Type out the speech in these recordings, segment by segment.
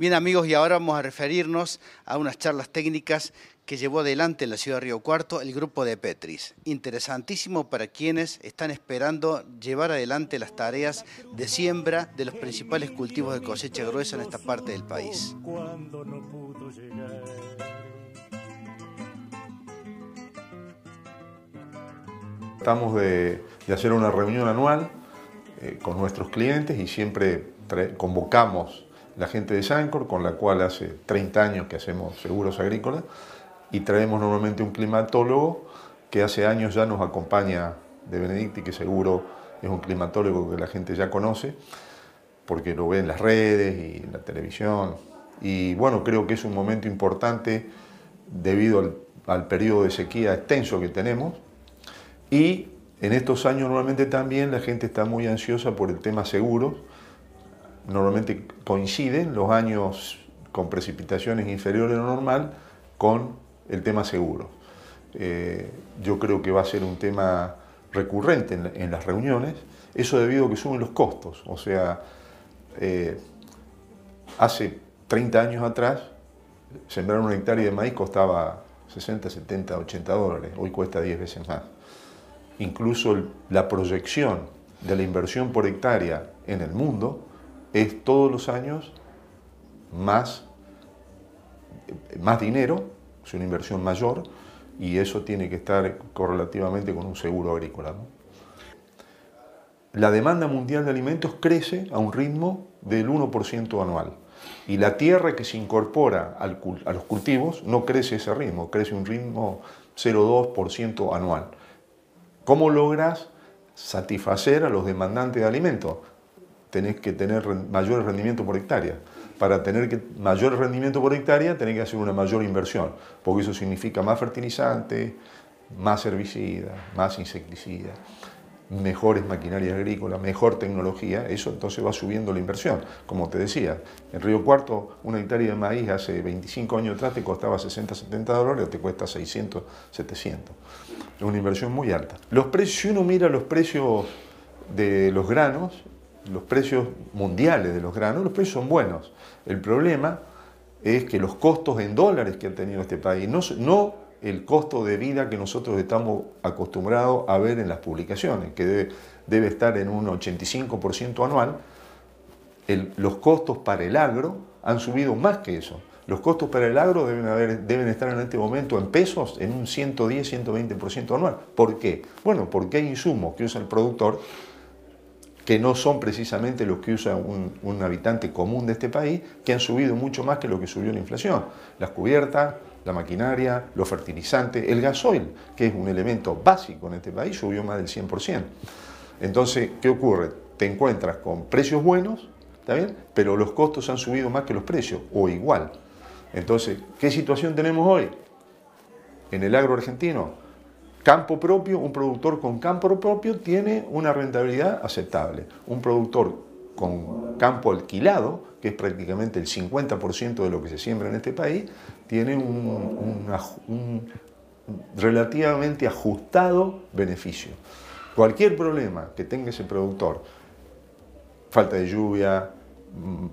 Bien amigos, y ahora vamos a referirnos a unas charlas técnicas que llevó adelante en la ciudad de Río Cuarto el grupo de Petris. Interesantísimo para quienes están esperando llevar adelante las tareas de siembra de los principales cultivos de cosecha gruesa en esta parte del país. Estamos de, hacer una reunión anual eh, con nuestros clientes y siempre convocamos la gente de Sancor, con la cual hace 30 años que hacemos seguros agrícolas, y traemos normalmente un climatólogo que hace años ya nos acompaña de Benedicti, que seguro es un climatólogo que la gente ya conoce, porque lo ve en las redes y en la televisión. Y bueno, creo que es un momento importante debido al, al periodo de sequía extenso que tenemos. Y en estos años normalmente también la gente está muy ansiosa por el tema seguros, normalmente coinciden los años con precipitaciones inferiores a lo normal con el tema seguro. Eh, yo creo que va a ser un tema recurrente en, las reuniones, eso debido a que suben los costos. O sea, eh, hace 30 años atrás, sembrar una hectárea de maíz costaba 60, 70, 80 dólares, hoy cuesta 10 veces más. Incluso la proyección de la inversión por hectárea en el mundo es todos los años más, más dinero, es una inversión mayor y eso tiene que estar correlativamente con un seguro agrícola. La demanda mundial de alimentos crece a un ritmo del 1% anual y la tierra que se incorpora a los cultivos no crece ese ritmo, crece un ritmo 0,2% anual. ¿Cómo logras satisfacer a los demandantes de alimentos? Tenés que tener mayor rendimiento por hectárea. Para tener mayor rendimiento por hectárea tenés que hacer una mayor inversión, porque eso significa más fertilizante, más herbicida, más insecticida, mejores maquinarias agrícolas, mejor tecnología, eso entonces va subiendo la inversión. Como te decía, en Río Cuarto una hectárea de maíz hace 25 años atrás te costaba 60, 70 dólares, te cuesta 600, 700. Es una inversión muy alta. Los precios, si uno mira los precios de los granos, los precios mundiales de los granos, los precios son buenos. El problema es que los costos en dólares que ha tenido este país, no, el costo de vida que nosotros estamos acostumbrados a ver en las publicaciones, que debe, estar en un 85% anual, los costos para el agro han subido más que eso. Los costos para el agro deben, deben estar en este momento en pesos en un 110, 120% anual. ¿Por qué? Bueno, porque hay insumos que usa el productor que no son precisamente los que usa un, habitante común de este país, que han subido mucho más que lo que subió la inflación. Las cubiertas, la maquinaria, los fertilizantes, el gasoil, que es un elemento básico en este país, subió más del 100%. Entonces, ¿qué ocurre? Te encuentras con precios buenos, ¿está? Pero los costos han subido más que los precios, o igual. Entonces, ¿qué situación tenemos hoy? En el agro argentino, Campo propio, un productor con campo propio tiene una rentabilidad aceptable. Un productor con campo alquilado, que es prácticamente el 50% de lo que se siembra en este país, tiene un, relativamente ajustado beneficio. Cualquier problema que tenga ese productor, falta de lluvia,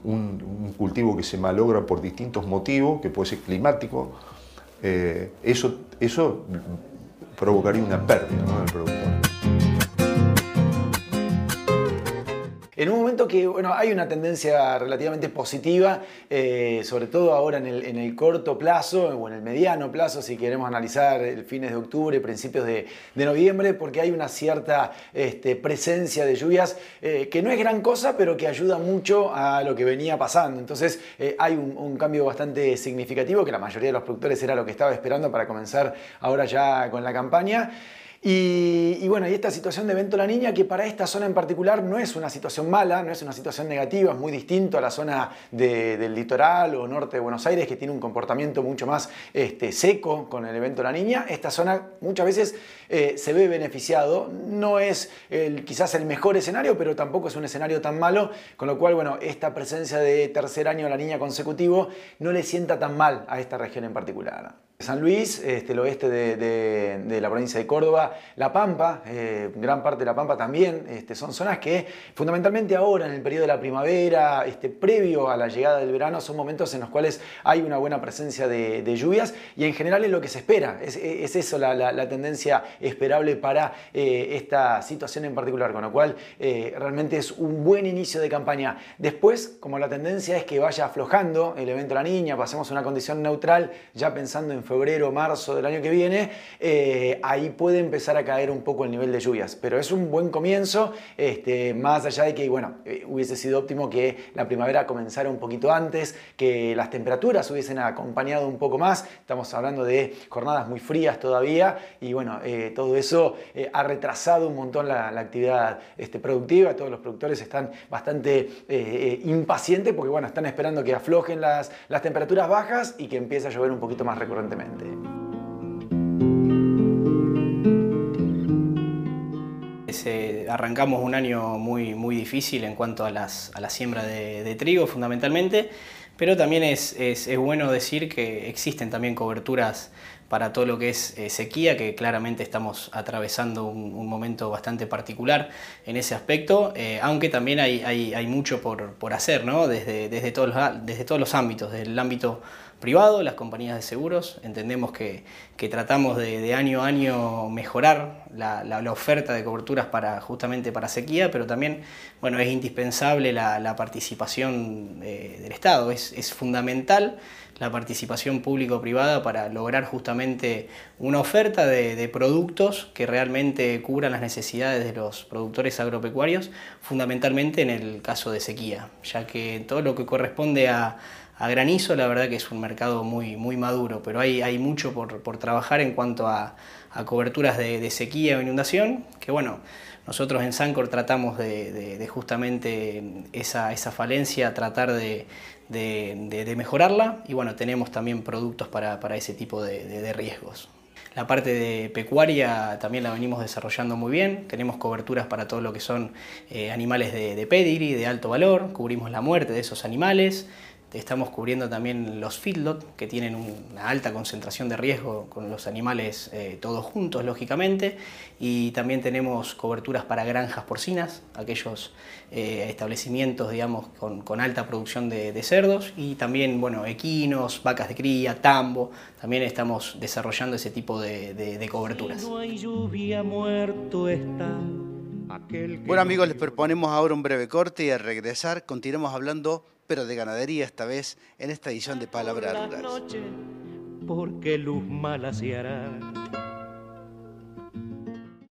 un, cultivo que se malogra por distintos motivos, que puede ser climático, eh, eso, eso provocaría una pérdida del productor. En un momento que bueno, hay una tendencia relativamente positiva, eh, sobre todo ahora en el, corto plazo o en el mediano plazo, si queremos analizar el fines de octubre, principios de, noviembre, porque hay una cierta este, presencia de lluvias eh, que no es gran cosa, pero que ayuda mucho a lo que venía pasando. Entonces eh, hay un, cambio bastante significativo que la mayoría de los productores era lo que estaba esperando para comenzar ahora ya con la campaña. Y, bueno, y esta situación de evento La Niña, que para esta zona en particular no es una situación mala, no es una situación negativa, es muy distinto a la zona del litoral o norte de Buenos Aires, que tiene un comportamiento mucho más este, seco con el evento La Niña. Esta zona muchas veces eh, se ve beneficiado, no es quizás el mejor escenario, pero tampoco es un escenario tan malo, con lo cual, bueno, esta presencia de tercer año La Niña consecutivo no le sienta tan mal a esta región en particular. San Luis, este, el oeste de, la provincia de Córdoba, La Pampa, eh, gran parte de La Pampa también, este, son zonas que fundamentalmente ahora en el periodo de la primavera, este, previo a la llegada del verano, son momentos en los cuales hay una buena presencia de, lluvias y en general es lo que se espera, es, eso la, tendencia esperable para eh, esta situación en particular, con lo cual eh, realmente es un buen inicio de campaña. Después, como la tendencia es que vaya aflojando el evento La Niña, pasemos a una condición neutral, ya pensando en febrero, marzo del año que viene, eh, ahí puede empezar a caer un poco el nivel de lluvias. Pero es un buen comienzo, este, más allá de que, bueno, eh, hubiese sido óptimo que la primavera comenzara un poquito antes, que las temperaturas hubiesen acompañado un poco más. Estamos hablando de jornadas muy frías todavía y, bueno, eh, todo eso ha retrasado un montón la, actividad este, productiva. Todos los productores están bastante impacientes porque, bueno, están esperando que aflojen las, las temperaturas bajas y que empiece a llover un poquito más recurrentemente. Arrancamos un año muy, muy difícil en cuanto a, las, a la siembra de, trigo fundamentalmente, pero también es, es, bueno decir que existen también coberturas para todo lo que es eh, sequía, que claramente estamos atravesando un, momento bastante particular en ese aspecto, eh, aunque también hay, mucho por, hacer, ¿no? desde, todos los, desde todos los ámbitos, desde el ámbito privado, las compañías de seguros. Entendemos que, tratamos de, año a año mejorar la, oferta de coberturas para, justamente para sequía, pero también bueno, es indispensable la, participación eh, del Estado. Es, fundamental la participación público-privada para lograr justamente una oferta de, productos que realmente cubran las necesidades de los productores agropecuarios, fundamentalmente en el caso de sequía, ya que todo lo que corresponde a granizo, la verdad que es un mercado muy, muy maduro, pero hay, hay mucho por, por trabajar en cuanto a, a coberturas de, de, sequía o inundación, que bueno, nosotros en Sancor tratamos de, de, justamente esa, esa, falencia, tratar de, mejorarla. Y bueno, tenemos también productos para, para ese tipo de, riesgos. La parte de pecuaria también la venimos desarrollando muy bien, tenemos coberturas para todo lo que son eh, animales de, de pedigree, de alto valor, cubrimos la muerte de esos animales, Estamos cubriendo también los feedlot, que tienen una alta concentración de riesgo con los animales eh, todos juntos, lógicamente. Y también tenemos coberturas para granjas porcinas, aquellos eh, establecimientos, digamos, con, alta producción de, cerdos. Y también, bueno, equinos, vacas de cría, tambo. También estamos desarrollando ese tipo de, coberturas. Bueno amigos, les proponemos ahora un breve corte y al regresar continuamos hablando pero de ganadería esta vez en esta edición de Palabra Rural. Porque luz mala se hará